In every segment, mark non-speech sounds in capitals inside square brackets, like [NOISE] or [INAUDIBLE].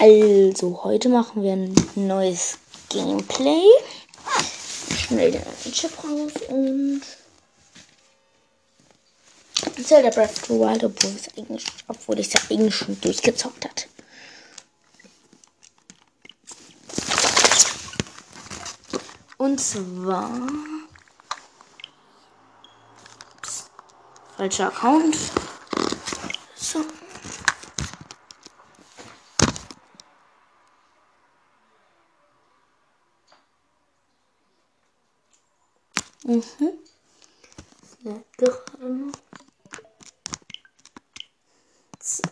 Also, heute machen wir ein neues Gameplay. Schnell den Chip raus und. Zelda Breath of the Wild, obwohl, es eigentlich, obwohl ich es eigentlich schon durchgezockt hat. Und zwar. Falscher Account. So. Mhm. Lecker. So.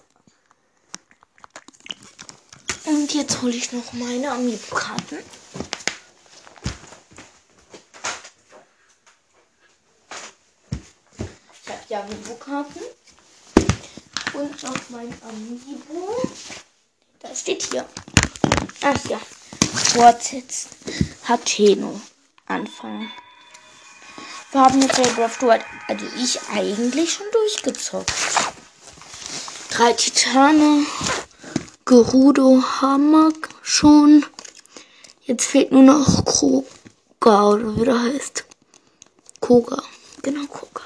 Und jetzt hole ich noch meine Amiibo-Karten. Ich habe die Amiibo-Karten. Und noch mein Amiibo. Da steht hier. Ach ja. Fortsetzt. Hateno. Anfangen. Wir haben jetzt Breath of Wild, also ich eigentlich schon durchgezockt. Drei Titane, Gerudo, Hammer schon. Jetzt fehlt nur noch Koga oder wie der heißt. Koga, genau Koga.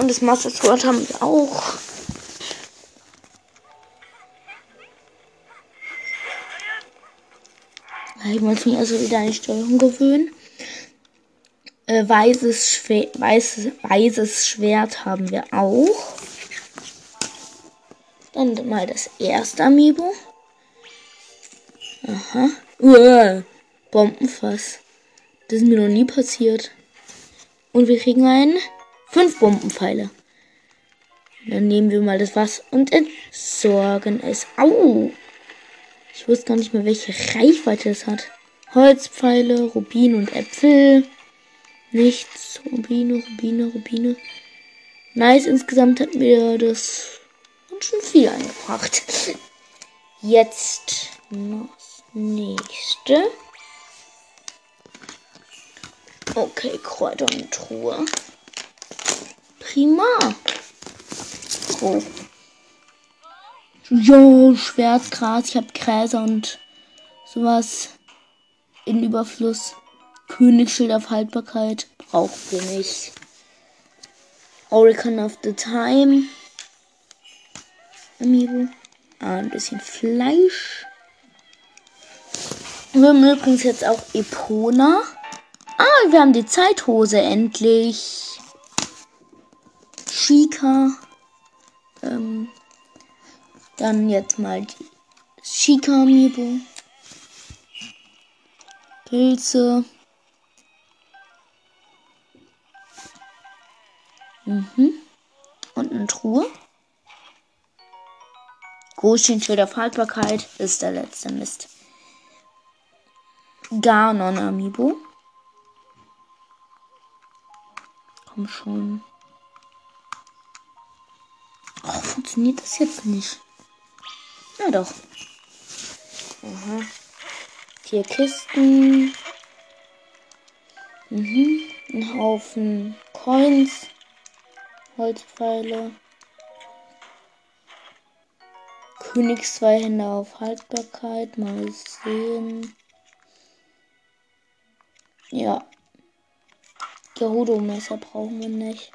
Und das Master Sword haben wir auch. Ich muss mich also wieder an die Steuerung gewöhnen. Äh, weißes, Schwer weißes, weißes Schwert haben wir auch. Dann mal das erste Amiibo. Aha. Uah, Bombenfass. Das ist mir noch nie passiert. Und wir kriegen einen. Fünf Bombenpfeile. Dann nehmen wir mal das Wasser und entsorgen es. Au! Ich wusste gar nicht mehr, welche Reichweite es hat. Holzpfeile, Rubin und Äpfel. Nichts. Rubine, Rubine, Rubine. Nice, insgesamt hat mir das schon viel eingebracht. Jetzt das nächste. Okay, Kräuter und Truhe. Prima. Oh. Jo, Schwertgras, ich habe Gräser und sowas in Überfluss. Königsschild auf Haltbarkeit brauchen wir nicht. Oracle of the Time. Amiibo. Ah, ein bisschen Fleisch. Wir haben übrigens jetzt auch Epona. Ah, wir haben die Zeithose endlich. Chica. Ähm, dann jetzt mal die Chica Amiibo. Pilze. Mhm. Und eine Truhe. Großchen für der Faltbarkeit ist der letzte Mist. Ganon Amiibo. Komm schon. Oh, funktioniert das jetzt nicht? Na doch. Aha. Vier Kisten. Mhm. Ein Haufen Coins. Holzpfeile. Königs zwei Hände auf Haltbarkeit. Mal sehen. Ja. Gerudo-Messer brauchen wir nicht.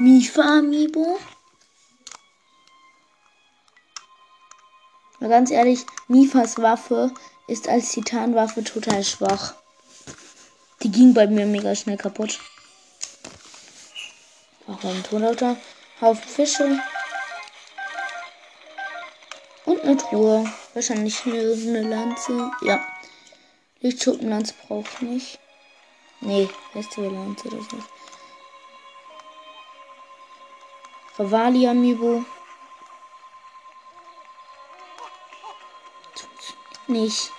Mifa Amiibo. Mal ganz ehrlich, Mifas Waffe ist als Titanwaffe total schwach. Die ging bei mir mega schnell kaputt. Auch ein Tonlauter. Haufen Fische. Und eine Truhe. Wahrscheinlich eine, eine Lanze. Ja. Lichtschuppenlanze brauche ich nicht. Nee, Festivallanze oder so. Rivali Amiibo. Nicht.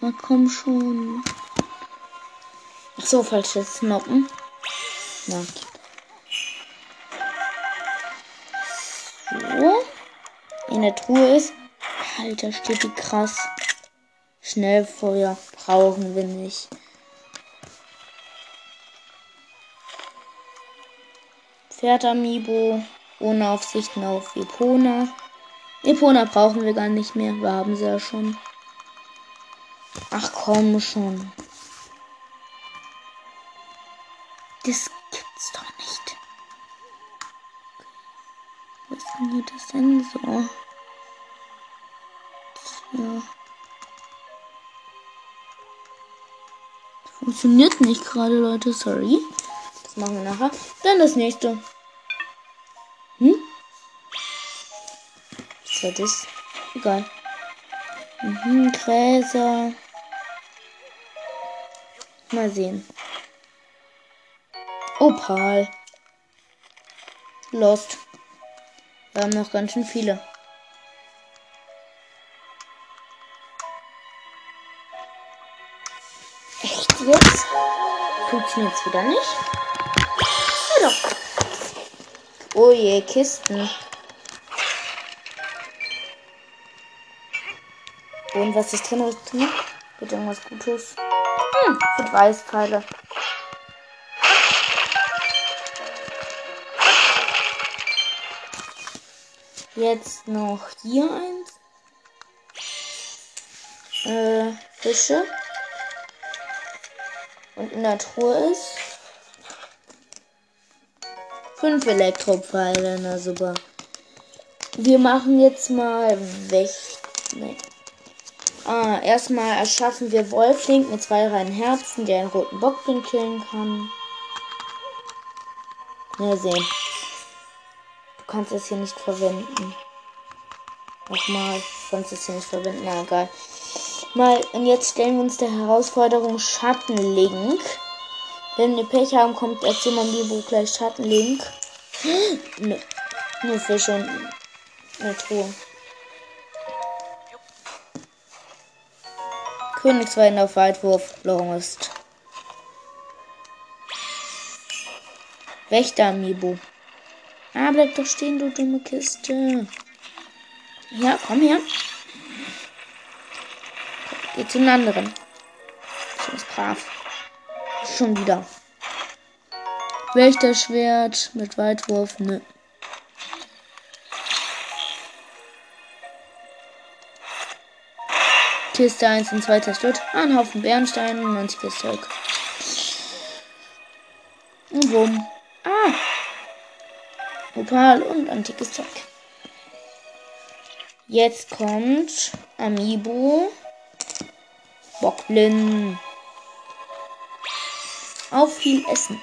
Na komm schon. Ach so, falsches Noppen. Na. So. In der Truhe ist. Alter, steht die krass. Schnellfeuer brauchen wir nicht. Pferd-Amiibo. Ohne Aufsichten auf Epona. Epona brauchen wir gar nicht mehr. Wir haben sie ja schon. Ach komm schon. Das gibt's doch nicht. Was funktioniert das denn so? Ja. Funktioniert nicht gerade, Leute. Sorry. Machen wir nachher. Dann das nächste. Hm? Was war das? Egal. Mhm, Gräser. Mal sehen. Opal. Lost. Wir haben noch ganz schön viele. Echt jetzt? Funktioniert es wieder nicht? Doch. Oh je, Kisten. Und was ist drin? Was drin? Wird irgendwas Gutes? Hm, wird Weißpfeile. Jetzt noch hier eins. Äh, Fische. Und in der Truhe ist fünf Elektropfeile. Na super. Wir machen jetzt mal weg. Nee. Ah, erstmal erschaffen wir Wolflink mit zwei reinen Herzen, der einen roten Bockblin killen kann. Mal sehen. Du kannst es hier nicht verwenden. Nochmal, du kannst es hier nicht verwenden. Na egal. Mal, und jetzt stellen wir uns der Herausforderung Schattenlink. Wenn wir Pech haben, kommt erst jemand, die wo gleich Schattenlink. [GASPS] Nö. Nur Fische und eine Truhe. Königsweiden auf Weitwurf, Longest. Wächter Amiibo. Ah, bleib doch stehen, du dumme Kiste. Ja, komm her. Geh zu den anderen. Ich ist brav. Schon wieder. Wächterschwert mit Weitwurf, nö. Kiste 1 und 2 zerstört. Ein Haufen Bernsteine und manches Zeug. Und Wurm. Ah! Opal und antikes Zeug. Jetzt kommt Amiibo. Bockblin. Auf viel Essen.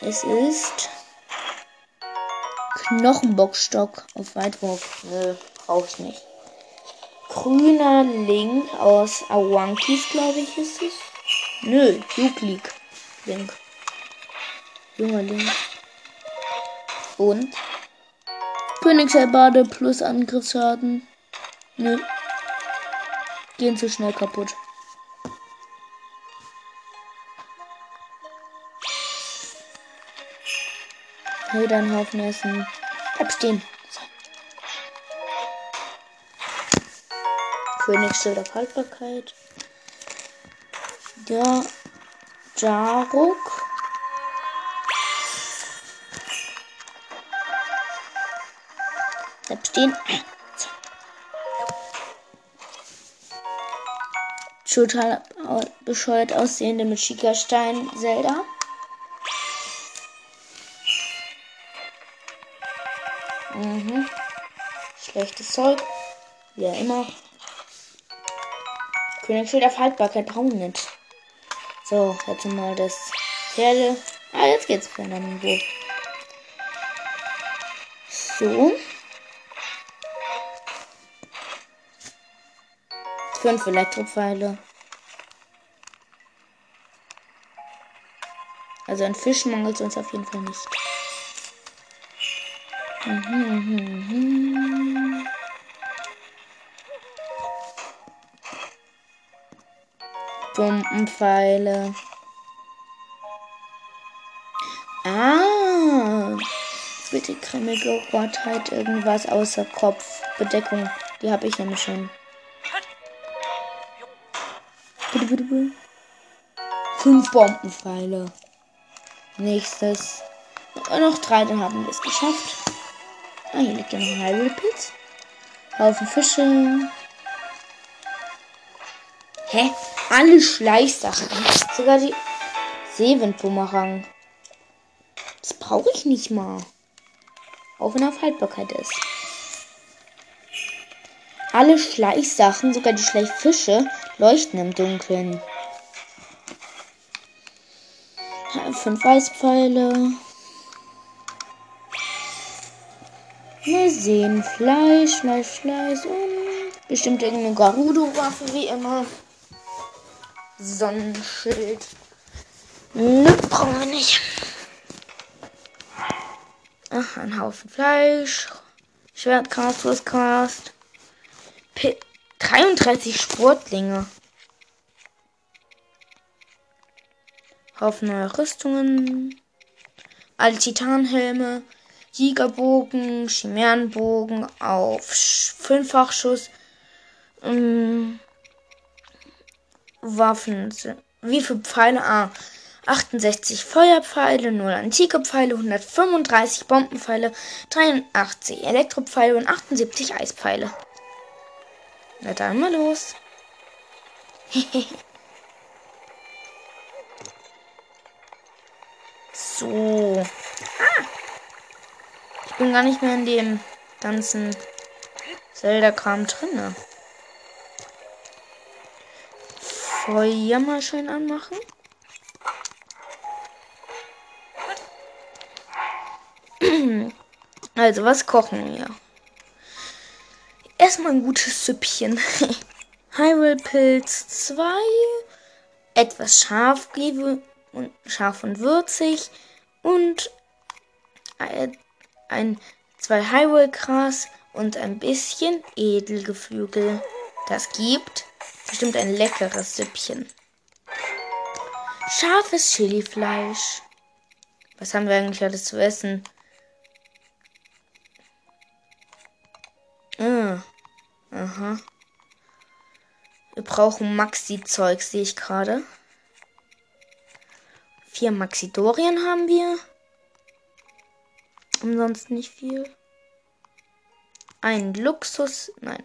Es ist Knochenbockstock auf Weitwurf. Nö, brauche ich nicht grüner Link aus Awankis, glaube ich, ist es. Nö, Juklik Link. Junger Link. Und Königsheilbade plus Angriffsschaden. Nö. Gehen zu schnell kaputt. Hey, dann Haufen essen. Bleib stehen. Königsschild auf Haltbarkeit. Der Jaruk. Bleib stehen. Total bescheuert aussehende mit Schickerstein Zelda. Schlechtes Zeug. Ja immer. Königsschild auf Haltbarkeit brauchen nicht. So, jetzt mal das Pferde. Ah, jetzt geht's Niveau. So. Fünf Elektropfeile. Also ein Fisch mangelt uns auf jeden Fall nicht. Mhm, mhm, mhm. Bombenpfeile. Ah. Bitte grimmige Gottheit, irgendwas außer Kopfbedeckung. Die habe ich nämlich schon. Fünf Bombenpfeile. Nächstes. Noch drei, dann haben wir es geschafft. Ah, hier liegt ja noch ein Hyrule-Pilz. Haufen Fische. Hä? Alle Schleichsachen. Sogar die Seewindbumerang. Das brauche ich nicht mal. Auch wenn er auf Haltbarkeit ist. Alle Schleichsachen, sogar die Schleichfische, leuchten im Dunkeln. Fünf Eispfeile. Wir sehen Fleisch, Fleisch, Fleisch und bestimmt irgendeine Garudo-Waffe, wie immer. Sonnenschild. Ne, brauchen wir nicht. Ach, ein Haufen Fleisch. Schwertcast, Rüstcast. 33 Sportlinge. Haufen neuer Rüstungen. Alle Titanhelme. Jägerbogen, Chimärenbogen auf Fünffachschuss. Ähm, Waffen. Wie viele Pfeile? Ah, 68 Feuerpfeile, 0 antike Pfeile, 135 Bombenpfeile, 83 Elektropfeile und 78 Eispfeile. Na dann mal los. [LAUGHS] so. Ah. Ich bin gar nicht mehr in dem ganzen Zelda-Kram drinne. Feuer mal schön anmachen. [CLEARS THROAT] Also, was kochen wir? Erstmal ein gutes Süppchen. [LAUGHS] Hyrule-Pilz 2. Etwas scharf, und scharf und würzig. Und ein, zwei Hyrule-Gras und ein bisschen Edelgeflügel. Das gibt bestimmt ein leckeres Süppchen. Scharfes Chilifleisch. Was haben wir eigentlich alles zu essen? Ah. Aha. Wir brauchen Maxi-Zeug, sehe ich gerade. Vier Maxidorien haben wir. Ansonsten nicht viel. Ein Luxus. Nein.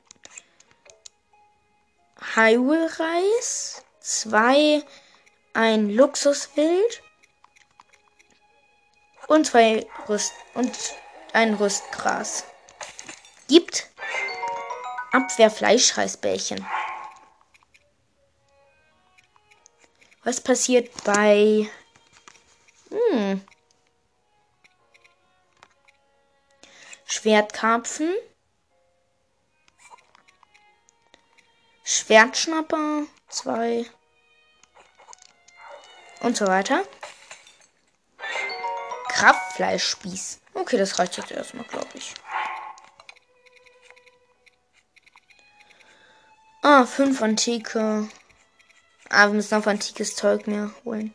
Hyrule-Reis. Zwei. Ein Luxuswild. Und zwei Rüst. Und ein Rüstgras. Gibt Abwehrfleischreisbällchen. Was passiert bei. Hm. Schwertkarpfen. Schwertschnapper. Zwei. Und so weiter. Kraftfleischspieß. Okay, das reicht jetzt erstmal, glaube ich. Ah, fünf antike. Ah, wir müssen auf antikes Zeug mehr holen.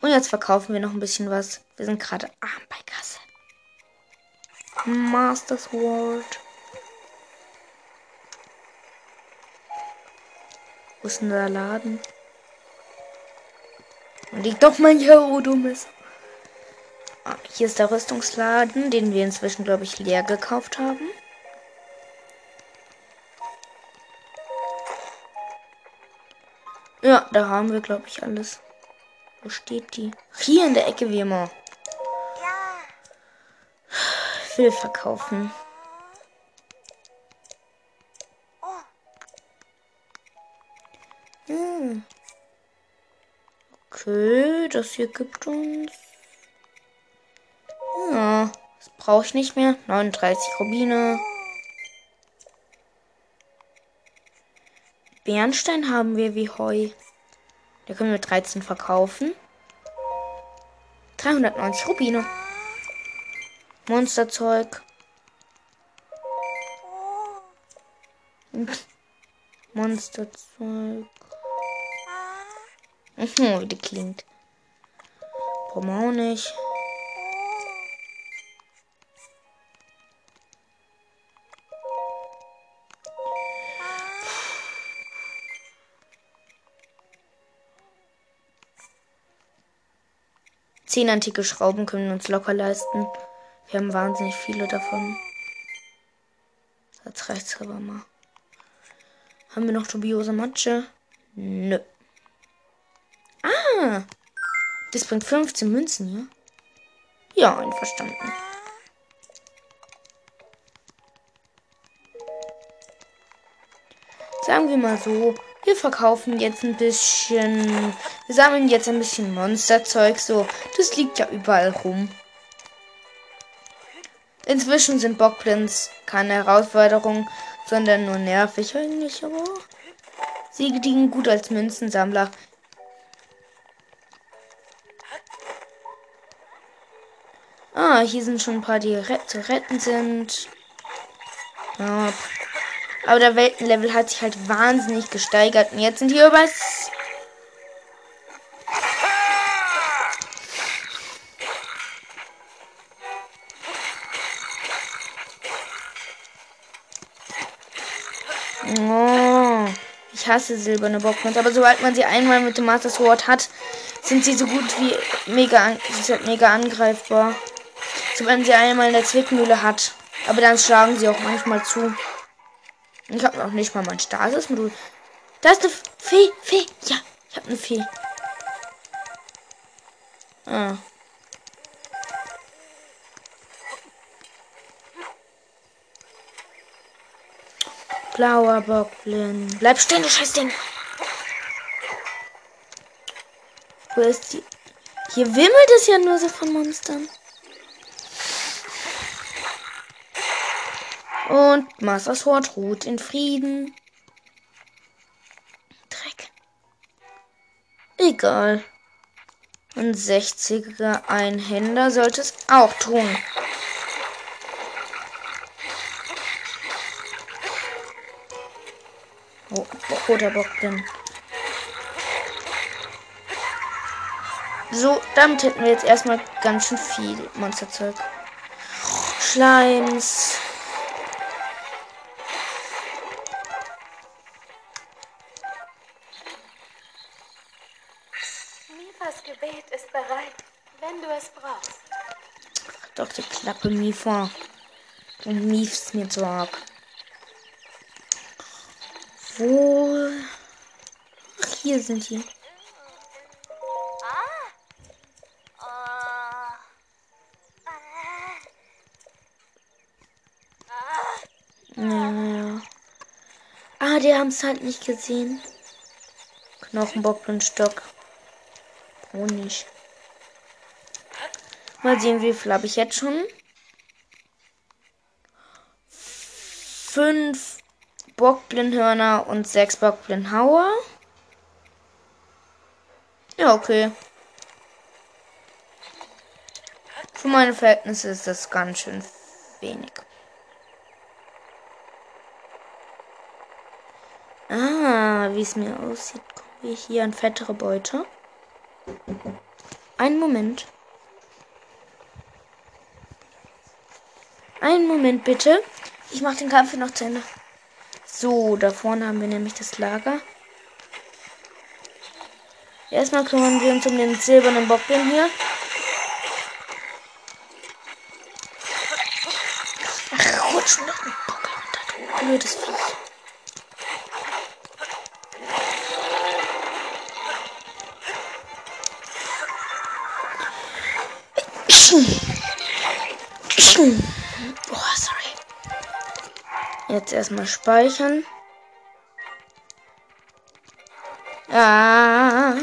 Und jetzt verkaufen wir noch ein bisschen was. Wir sind gerade arm bei Kasse. Master Sword. Wo ist denn der Laden? Und liegt doch mein Gerudo-Messer. Ah, hier ist der Rüstungsladen, den wir inzwischen, glaube ich, leer gekauft haben. Ja, da haben wir, glaube ich, alles. Wo steht die? Hier in der Ecke wie immer. Ich will verkaufen. Okay, das hier gibt uns. Ja, das brauche ich nicht mehr. 39 Rubine. Bernstein haben wir wie Heu. Da können wir 13 verkaufen. 390 Rubine. Monsterzeug. Monsterzeug. Mhm, wie die klingt. Brauchen wir auch nicht. Zehn antike Schrauben können wir uns locker leisten. Wir haben wahnsinnig viele davon. Jetzt reicht's aber mal. Haben wir noch dubiose Matsche? Nö. Ah! Das bringt 15 Münzen, ja? Ja, einverstanden. Sagen wir mal so, wir verkaufen jetzt ein bisschen. Wir sammeln jetzt ein bisschen Monsterzeug. So, das liegt ja überall rum. Inzwischen sind Bockblins keine Herausforderung, sondern nur nervig eigentlich, aber sie liegen gut als Münzensammler. Ah, hier sind schon ein paar, die zu retten sind. Ja. Aber der Weltenlevel hat sich halt wahnsinnig gesteigert. Und jetzt sind hier über Oh, ich hasse silberne Bockmans, aber sobald man sie einmal mit dem Master Sword hat, sind sie so gut wie mega, halt mega angreifbar. Sobald man sie einmal in der Zwickmühle hat. Aber dann schlagen sie auch manchmal zu. Ich habe noch nicht mal mein Stasis-Modul. Da ist eine Fee. Fee. Ja, ich habe eine Fee. Ah. Blauer Bockblin. Bleib stehen, du Scheißding. Wo ist die? Hier wimmelt es ja nur so von Monstern. Und Master Sword ruht in Frieden. Dreck. Egal. Ein 60er Einhänder sollte es auch tun. Oh, roter Bock denn. So, damit hätten wir jetzt erstmal ganz schön viel Monsterzeug. Schleims. Mifa. Und miefst mir Sorg. Wo? Ach, hier sind die. Ah, die haben es halt nicht gesehen. Knochenbock und Stock. Honig. Mal sehen, wie viel habe ich jetzt schon. Fünf Bockblindhörner und sechs Bockblindhauer. Ja, okay. Für meine Verhältnisse ist das ganz schön wenig. Ah, wie es mir aussieht, kommen wir hier an fettere Beute. Einen Moment. Einen Moment bitte. Ich mache den Kampf noch zu Ende. So, da vorne haben wir nämlich das Lager. Erstmal kümmern wir uns um den silbernen Bockling hier. Jetzt erstmal speichern. Ah.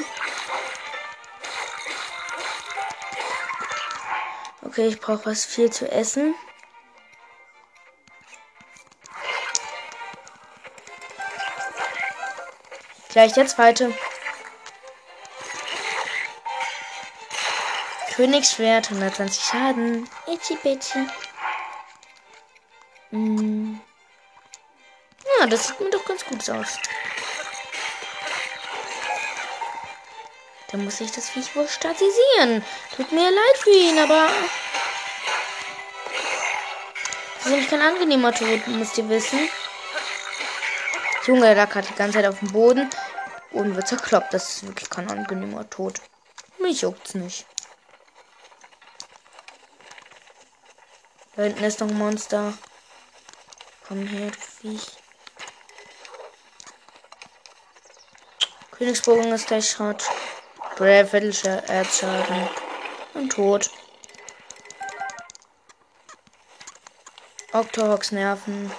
Okay, ich brauche was viel zu essen. Gleich der zweite. Königsschwert, 120 Schaden. Itchy bitchy. Hm. Ah, das sieht mir doch ganz gut aus. Dann muss ich das Viech wohl statisieren. Tut mir leid für ihn, aber... Das ist nämlich kein angenehmer Tod, müsst ihr wissen. Junge, der lag hat die ganze Zeit auf dem Boden. Und wird zerkloppt. Das ist wirklich kein angenehmer Tod. Mich juckt's nicht. Da hinten ist noch ein Monster. Komm her, du Viech. Königsbogen ist gleich Schrott. Drei Viertel Erdschaden. Und tot. Octoroks Nerven.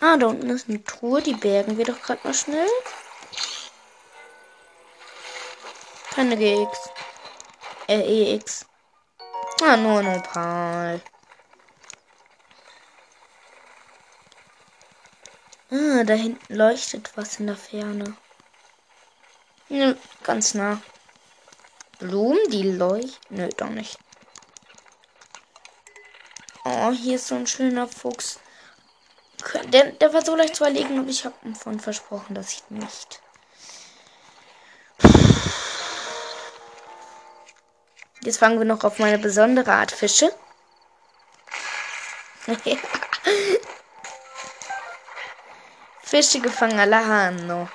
Ah, da unten ist eine Truhe. Die bergen wir doch gerade mal schnell. Keine GX. Äh, EX. Ah, nur ein Opal. Da hinten leuchtet was in der Ferne. Ja, ganz nah. Blumen, die leuchten. Nö, doch nicht. Oh, hier ist so ein schöner Fuchs. Der, der war so leicht zu erlegen und ich habe ihm von versprochen, dass ich nicht. Jetzt fangen wir noch auf meine besondere Art Fische. [LAUGHS] Fische gefangen alla Hanno.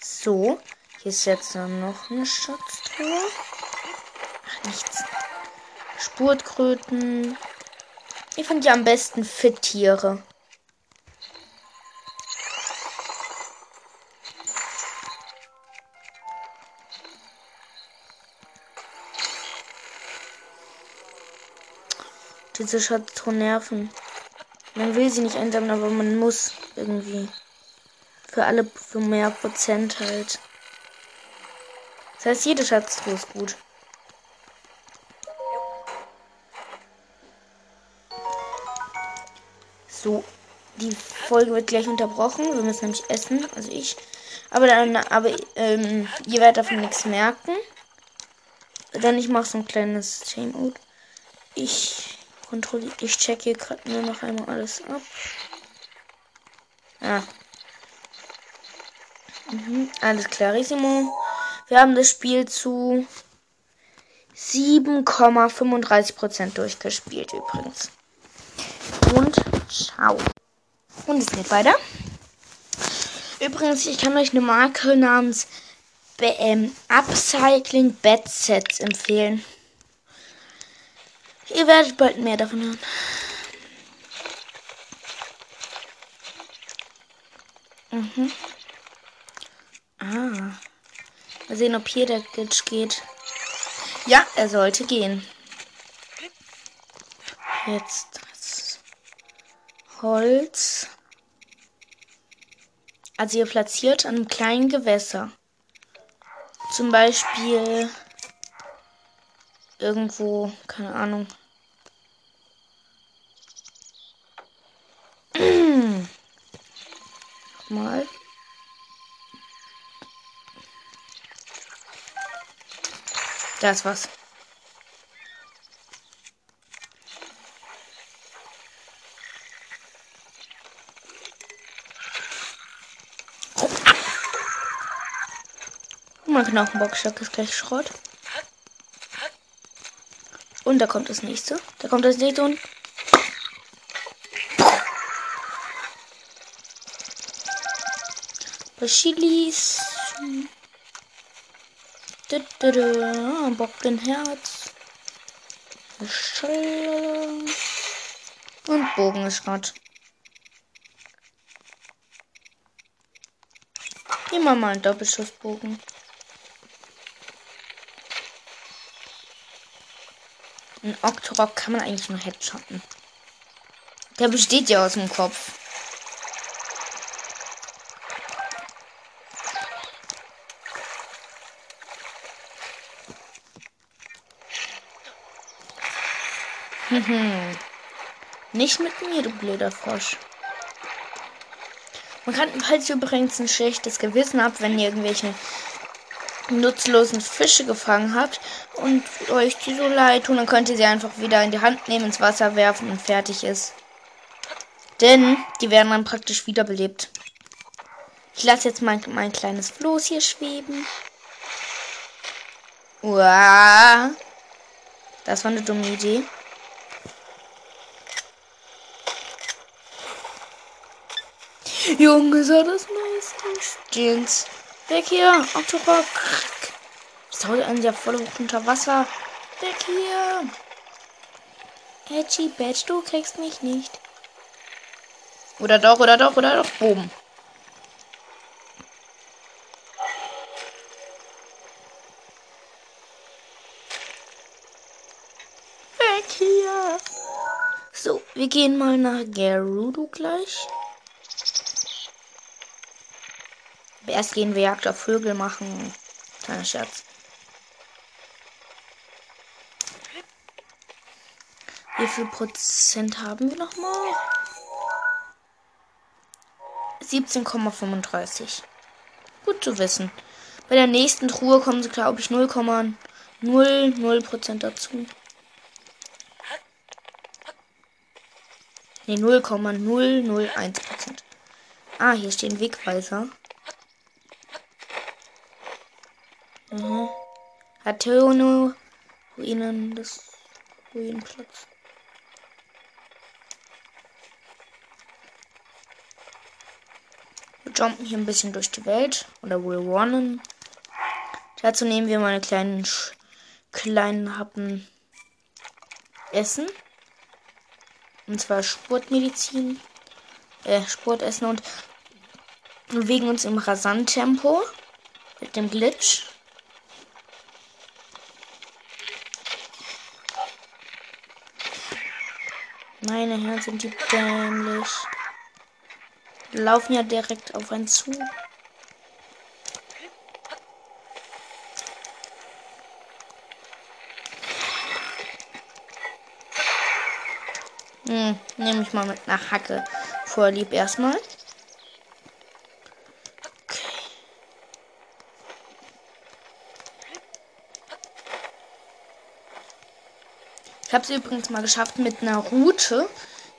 So, hier ist jetzt noch eine Schatztruhe. Nichts. Spurtkröten. Ich fand ja am besten Fit-Tiere. Diese Schatztruhe nerven. Man will sie nicht einsammeln, aber man muss irgendwie. Für alle für mehr Prozent halt. Das heißt, jede Schatztruhe ist gut. Folge wird gleich unterbrochen. Wir müssen nämlich essen, also ich. Aber dann, aber ähm, ihr werdet davon nichts merken. Dann ich mache so ein kleines Timeout. Ich kontrolliere, ich checke gerade nur noch einmal alles ab. Ah, Mhm, alles klarissimo. Wir haben das Spiel zu 7,35% durchgespielt übrigens. Und ciao. Und es geht weiter. Übrigens, ich kann euch eine Marke namens BM Upcycling Bed Sets empfehlen. Ihr werdet bald mehr davon hören. Mhm. Ah. Mal sehen, ob hier der Glitch geht. Ja, er sollte gehen. Jetzt Holz. Also ihr platziert an einem kleinen Gewässer. Zum Beispiel irgendwo, keine Ahnung. Mal. Da ist was. Mein Knochenboxstock ist gleich Schrott. Und da kommt das nächste. Da kommt das nächste und. Chilis. Bock den Herz. Und Bogen ist Schrott. Immer mal ein Doppelschussbogen. Ein Octorok kann man eigentlich nur headshotten. Der besteht ja aus dem Kopf. Nicht mit mir, du blöder Frosch. Man kann ihr übrigens ein schlechtes Gewissen habt, wenn ihr irgendwelche nutzlosen Fische gefangen habt und euch die so leid tun, dann könnt ihr sie einfach wieder in die Hand nehmen, ins Wasser werfen und fertig ist. Denn die werden dann praktisch wiederbelebt. Ich lasse jetzt mein, mein kleines Floß hier schweben. Uah. Das war eine dumme Idee. Junge, sah das nice Jeans. Weg hier, Autorock. Soll ein ja voll unter Wasser. Weg hier. Edgy Badge, du kriegst mich nicht. Oder doch, oder doch, oder doch. Boom. Weg hier. So, wir gehen mal nach Gerudo gleich. Aber erst gehen wir Jagd auf Vögel machen. Kleiner Scherz. Wie viel Prozent haben wir noch mal? 17,35. Gut zu wissen. Bei der nächsten Truhe kommen sie, glaube ich, 0,00 Prozent dazu. Ne, 0,001 Prozent. Ah, hier stehen Wegweiser. Hatono Ruinen des Ruinenplatz. Wir jumpen hier ein bisschen durch die Welt. Oder wir runnen. Dazu nehmen wir meine kleinen, kleinen Happen Essen. Und zwar Sportmedizin. Äh, Sportessen und bewegen uns im Rasant-Tempo. Mit dem Glitch. Meine Herren sind die dämlich. Die laufen ja direkt auf einen zu. Hm, nehme ich mal mit einer Hacke vorlieb erstmal. Ich habe es übrigens mal geschafft mit einer Route,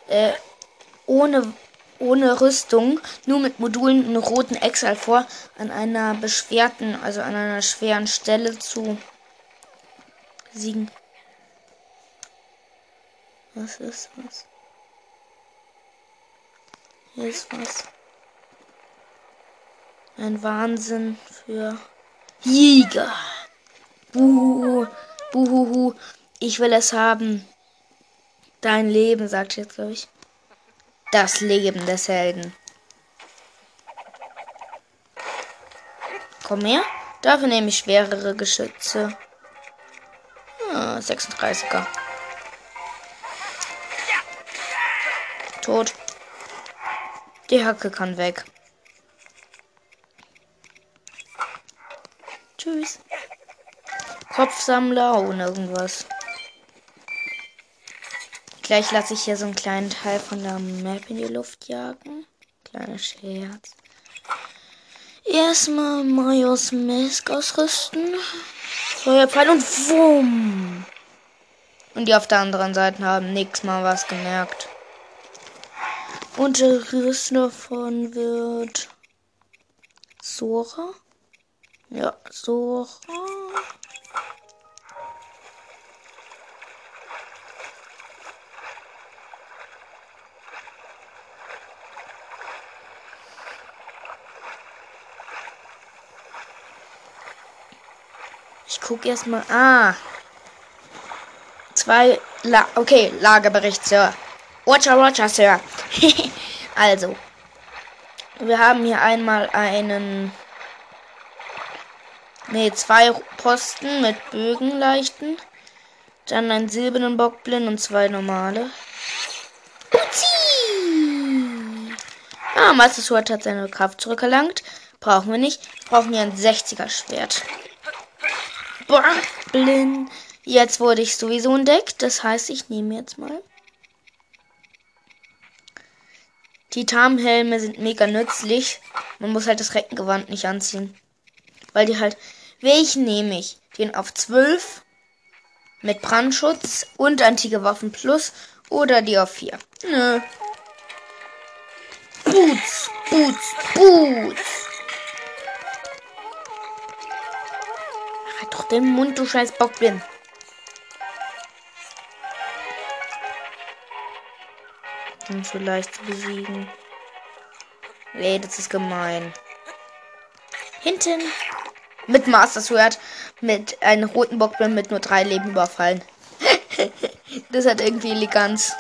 äh, ohne, ohne Rüstung, nur mit Modulen einen roten Exal vor, an einer beschwerten, also an einer schweren Stelle zu siegen. Was ist was? Hier ist was. Ein Wahnsinn für Jäger. Buhu, buhuhu. Ich will es haben. Dein Leben, sagt jetzt, glaube ich. Das Leben des Helden. Komm her. Dafür nehme ich schwerere Geschütze. Ah, 36er. Tot. Die Hacke kann weg. Tschüss. Kopfsammler und irgendwas. Gleich lasse ich hier so einen kleinen Teil von der Map in die Luft jagen. Kleiner Scherz. Erstmal Majos Mask ausrüsten. Feuerpfeil und wumm. Und die auf der anderen Seite haben nix mal was gemerkt. Und der Rest davon wird Sora. Ja, Sora. Ich gucke erstmal. Ah. Zwei. La okay, Lagerbericht, Sir. Watcher, Watcher, Sir. [LAUGHS] also. Wir haben hier einmal einen. Ne, zwei Posten mit Bögen leichten. Dann einen silbernen Bockblind und zwei normale. Uzi! Ah, Master Sword hat seine Kraft zurückerlangt. Brauchen wir nicht. Brauchen wir ein 60er Schwert. Blind. Jetzt wurde ich sowieso entdeckt. Das heißt, ich nehme jetzt mal. Titanhelme sind mega nützlich. Man muss halt das Reckengewand nicht anziehen. Weil die halt. Welchen nehme ich? Den auf 12 mit Brandschutz und antike Waffen plus oder die auf 4? Nö. Boots, Boots, Boots. Doch den Mund, du scheiß Bockblin. Um vielleicht zu besiegen. Nee, das ist gemein. Hinten. Mit Master Sword. Mit einem roten Bockblin mit nur drei Leben überfallen. [LAUGHS] das hat irgendwie Eleganz.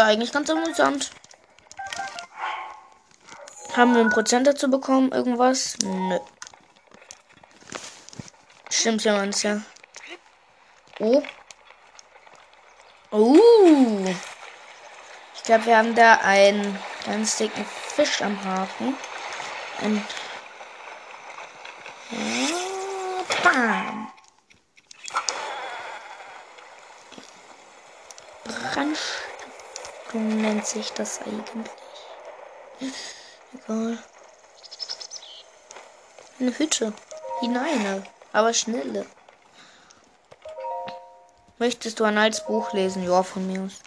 War eigentlich ganz amüsant. Haben wir einen Prozent dazu bekommen? Irgendwas? Nö. Stimmt ja manche. Oh. Uh. Ich glaube, wir haben da einen ganz dicken Fisch am Haken. Ein. Sich das eigentlich. Egal. Eine Hütte. Hinein, aber schnelle. Möchtest du ein altes Buch lesen? Ja, von mir aus.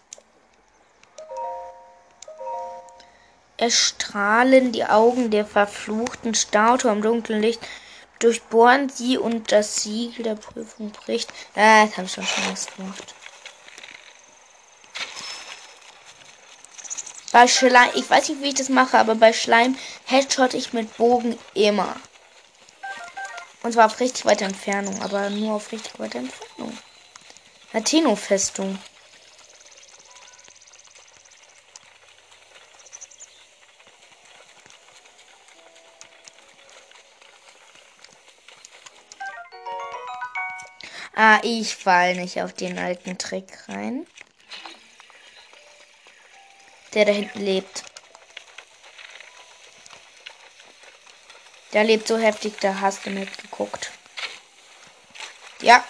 Erstrahlen die Augen der verfluchten Statue am dunklen Licht, durchbohren sie und das Siegel der Prüfung bricht. Äh, das habe ich schon schon gemacht. Bei Schleim, ich weiß nicht, wie ich das mache, aber bei Schleim headshot ich mit Bogen immer. Und zwar auf richtig weite Entfernung, aber nur auf richtig weite Entfernung. Latino-Festung. Ah, ich fall nicht auf den alten Trick rein der da hinten lebt. Der lebt so heftig, da hast du nicht geguckt. Ja.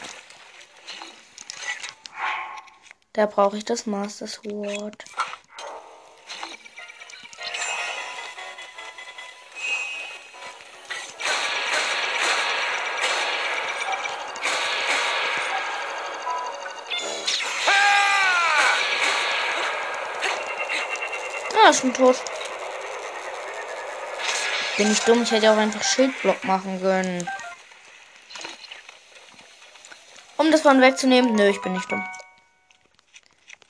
Da brauche ich das Master Sword. Ist schon tot. Bin ich dumm, ich hätte auch einfach Schildblock machen können. Um das Band wegzunehmen. Nö, ich bin nicht dumm.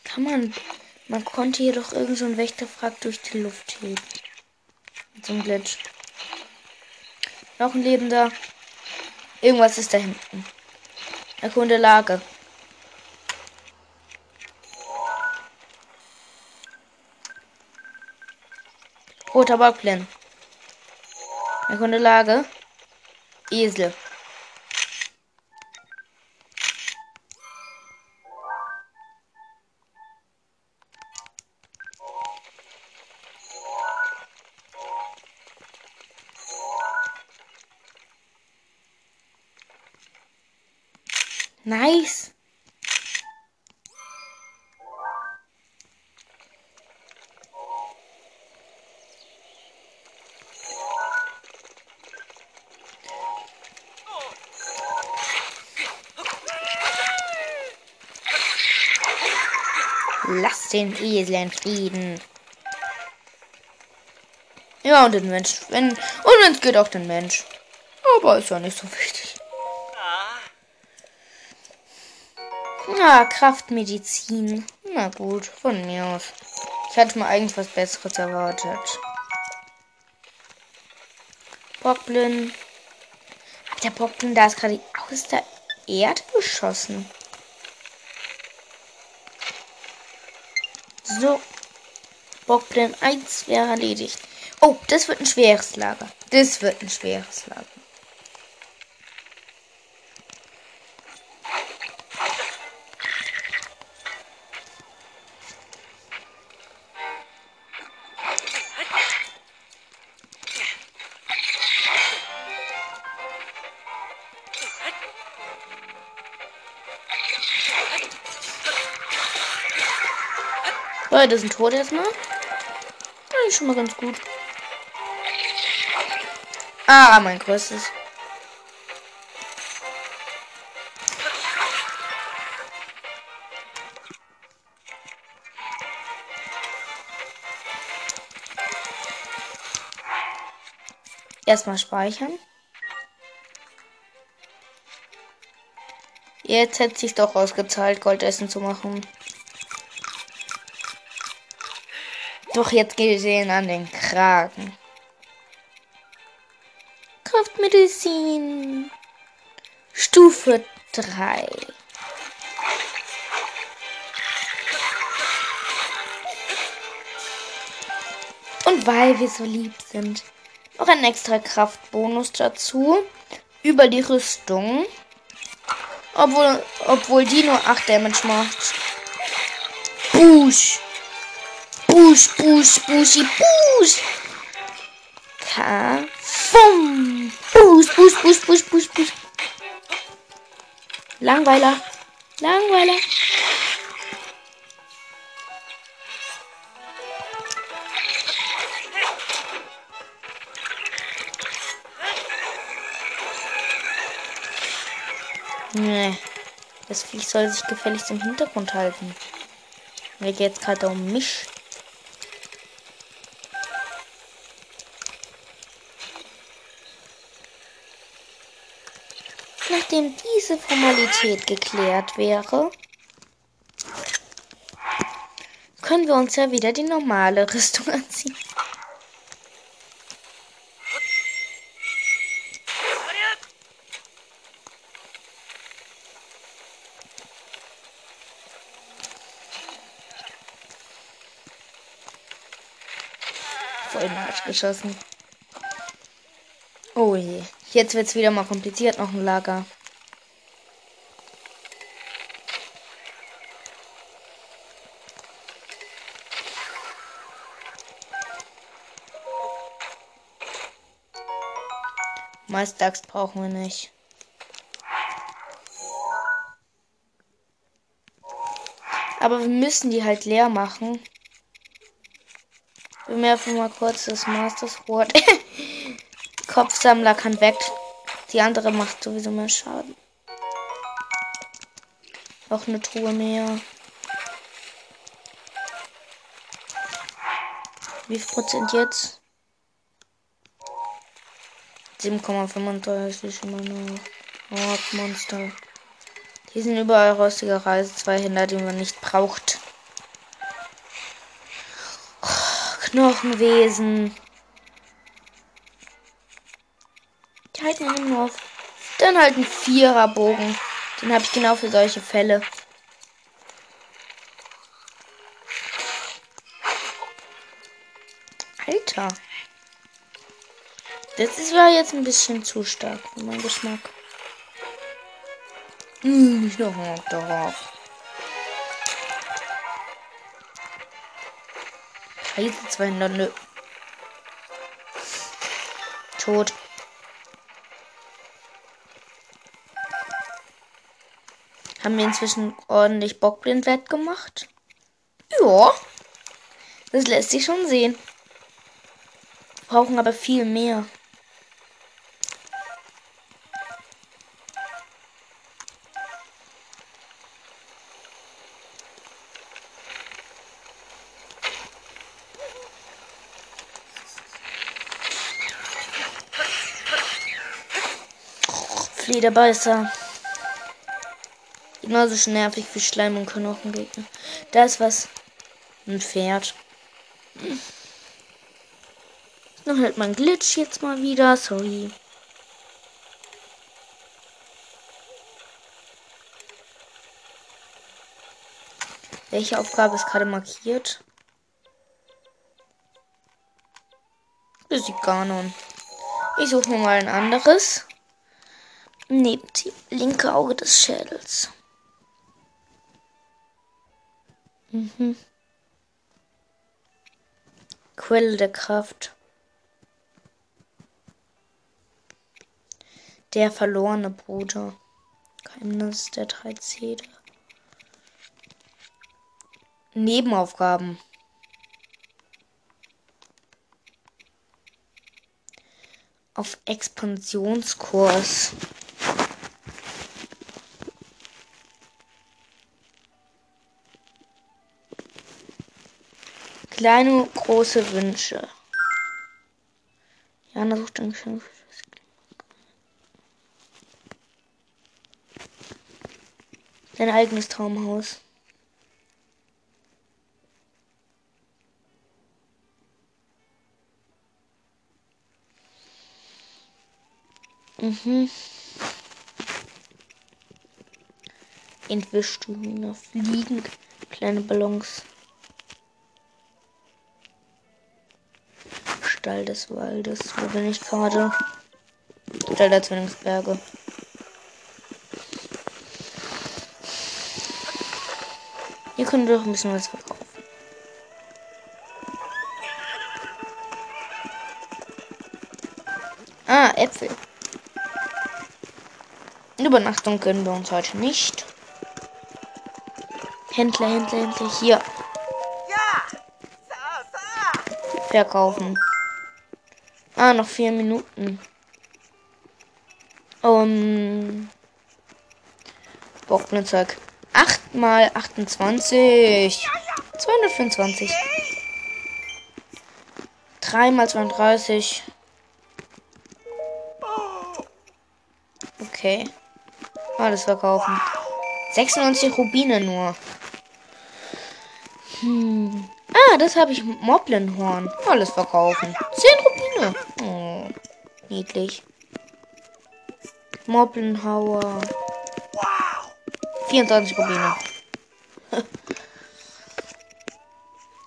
Kann man. Man konnte hier doch irgend so ein Wächterfrag durch die Luft heben. Mit so einem Glitch. Noch ein Lebender. Irgendwas ist da hinten. Erkunde Lage. Roter Bockblin. Erkunde Lage. Esel. Nice. Den Esel Frieden. Ja, und den Mensch. Wenn, und wenn es geht, auch den Mensch. Aber ist ja nicht so wichtig. Na, Kraftmedizin. Na gut, von mir aus. Ich hatte mal eigentlich was Besseres erwartet. Bockblin. Der Bockblin da ist gerade aus der Erde geschossen. So. Bockblin 1 wäre erledigt. Oh, das wird ein schweres Lager. Das wird ein schweres Lager. Beide sind tot erstmal. Ja, schon mal ganz gut. Ah, mein größtes. Erstmal speichern. Jetzt hätte sich doch ausgezahlt, Goldessen zu machen. Doch jetzt gesehen an den Kragen. Kraftmedizin. Stufe 3. Und weil wir so lieb sind, noch ein extra Kraftbonus dazu. Über die Rüstung. Obwohl, obwohl die nur 8 Damage macht. Busch. Busch, Busch, Buschi, Busch. K. Fum. Busch, Busch, Busch, Busch, Busch, Busch. Langweiler. Langweiler. Nee. Das Viech soll sich gefälligst im Hintergrund halten. Mir geht es gerade um mich. Nachdem diese Formalität geklärt wäre, können wir uns ja wieder die normale [LAUGHS] Rüstung anziehen. Voll Arsch geschossen. Oh je. Jetzt wird es wieder mal kompliziert. Noch ein Lager. Meisterachs brauchen wir nicht. Aber wir müssen die halt leer machen. Bemerken mal kurz das Master Sword. [LAUGHS] Kopfsammler kann weg. Die andere macht sowieso mehr Schaden. Auch eine Truhe mehr. Wie viel Prozent jetzt? 7,35 immer noch. Oh, Monster. Die sind überall rostige Reise, zwei Händler, die man nicht braucht. Knochenwesen. Die halten immer nur auf. Dann halt ein Viererbogen. Den habe ich genau für solche Fälle. Alter. Das ist war jetzt ein bisschen zu stark für meinen Geschmack. Hm, ich noch darauf. Scheiße, 200. Nö. Tot. Haben wir inzwischen ordentlich Bockblind wettgemacht? Ja. Das lässt sich schon sehen. Brauchen aber viel mehr. Flederbeißer. Genauso schon nervig wie Schleim und Knochengegner. Da ist was. Ein Pferd. Noch halt mein Glitch jetzt mal wieder. Sorry. Welche Aufgabe ist gerade markiert? Besieg Ganon. Ich suche mir mal ein anderes neben dem linke Auge des Schädels. Mhm. Quelle der Kraft. Der verlorene Bruder. Geheimnis der drei Zähne. Nebenaufgaben. Auf Expansionskurs. Kleine, große Wünsche. Jana sucht ein Geschenk. Dein eigenes Traumhaus. Mhm. Entwischst du Hühner fliegen, kleine Ballons. Stall des Waldes. Wo bin ich gerade? Stall der Zwillingsberge. Hier können wir doch ein bisschen was verkaufen. Ah, Äpfel. Übernachtung können wir uns heute nicht. Händler, Händler, Händler, hier. Verkaufen. Ah, noch vier Minuten. Um. Bockblindzeug. 8 mal 28. 225. 3 mal 32. Okay. Alles verkaufen. 96 Rubine nur. Hm. Ah, das habe ich. Moblinhorn. Alles verkaufen. 10 Rubine. Niedlich. Moblinhauer. 24 Rubine. [LAUGHS]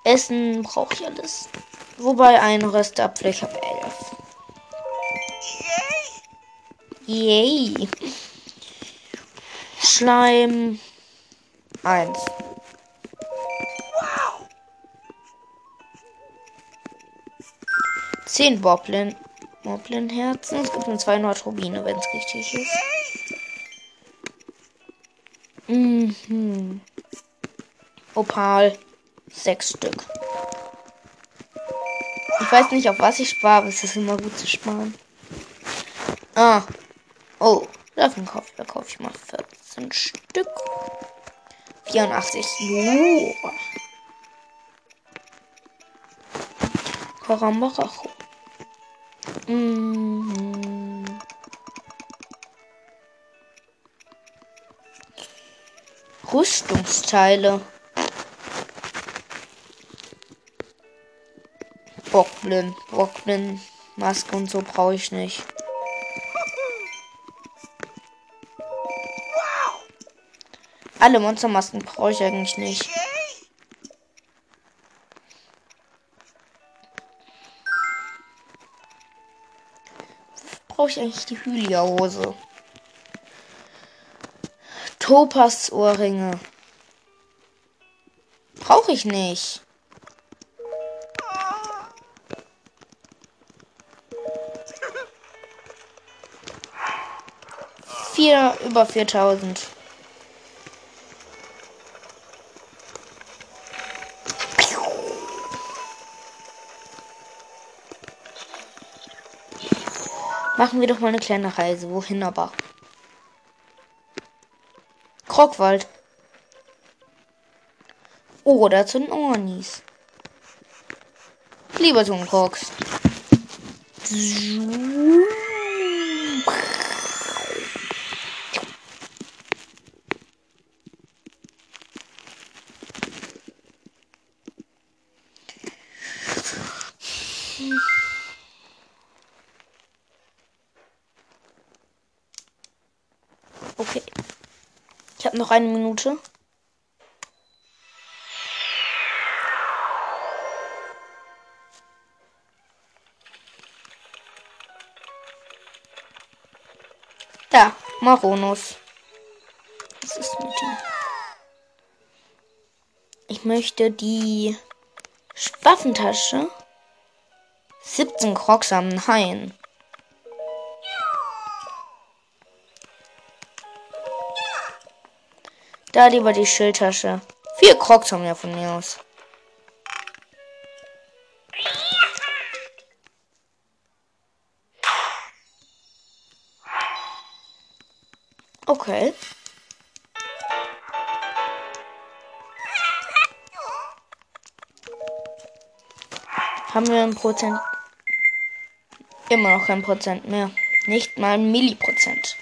Essen brauche ich alles. Wobei ein Röstapfel, ich habe 11. Yay. Schleim. 1. Zehn Boblin. Moblin-Herzen. Es gibt nur 200 Rubine, wenn es richtig ist. Mhm. Opal. Sechs Stück. Ich weiß nicht, auf was ich spare, aber es ist immer gut zu sparen. Ah. Oh, davon kaufe ich, da kaufe ich mal 14 Stück. 84. Jo. Karambaracho. Mhm. Rüstungsteile. Bockblin, Bockblin, Maske und so brauche ich nicht. Alle Monstermasken brauche ich eigentlich nicht. Brauche ich eigentlich die Hylia-Hose? Topaz-Ohrringe. Brauche ich nicht. Vier, über 4000. Machen wir doch mal eine kleine Reise. Wohin aber? Krogwald. Oder zu den Ornis. Lieber zum Krogs. Okay. Ich habe noch eine Minute. Ja, Maronus. Was ist mit ihm? Ich möchte die Waffentasche. 17 Crocs am Hain. Da lieber die Schildtasche. Vier Crocs haben wir von mir aus. Okay. Haben wir ein Prozent? Immer noch kein Prozent mehr. Nicht mal ein Milliprozent.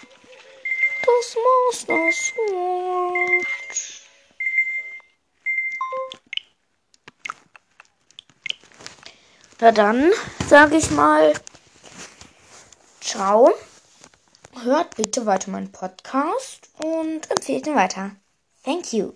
Das Master Sword. Na dann, sage ich mal, ciao. Hört bitte weiter meinen Podcast und empfehlt ihn weiter. Thank you.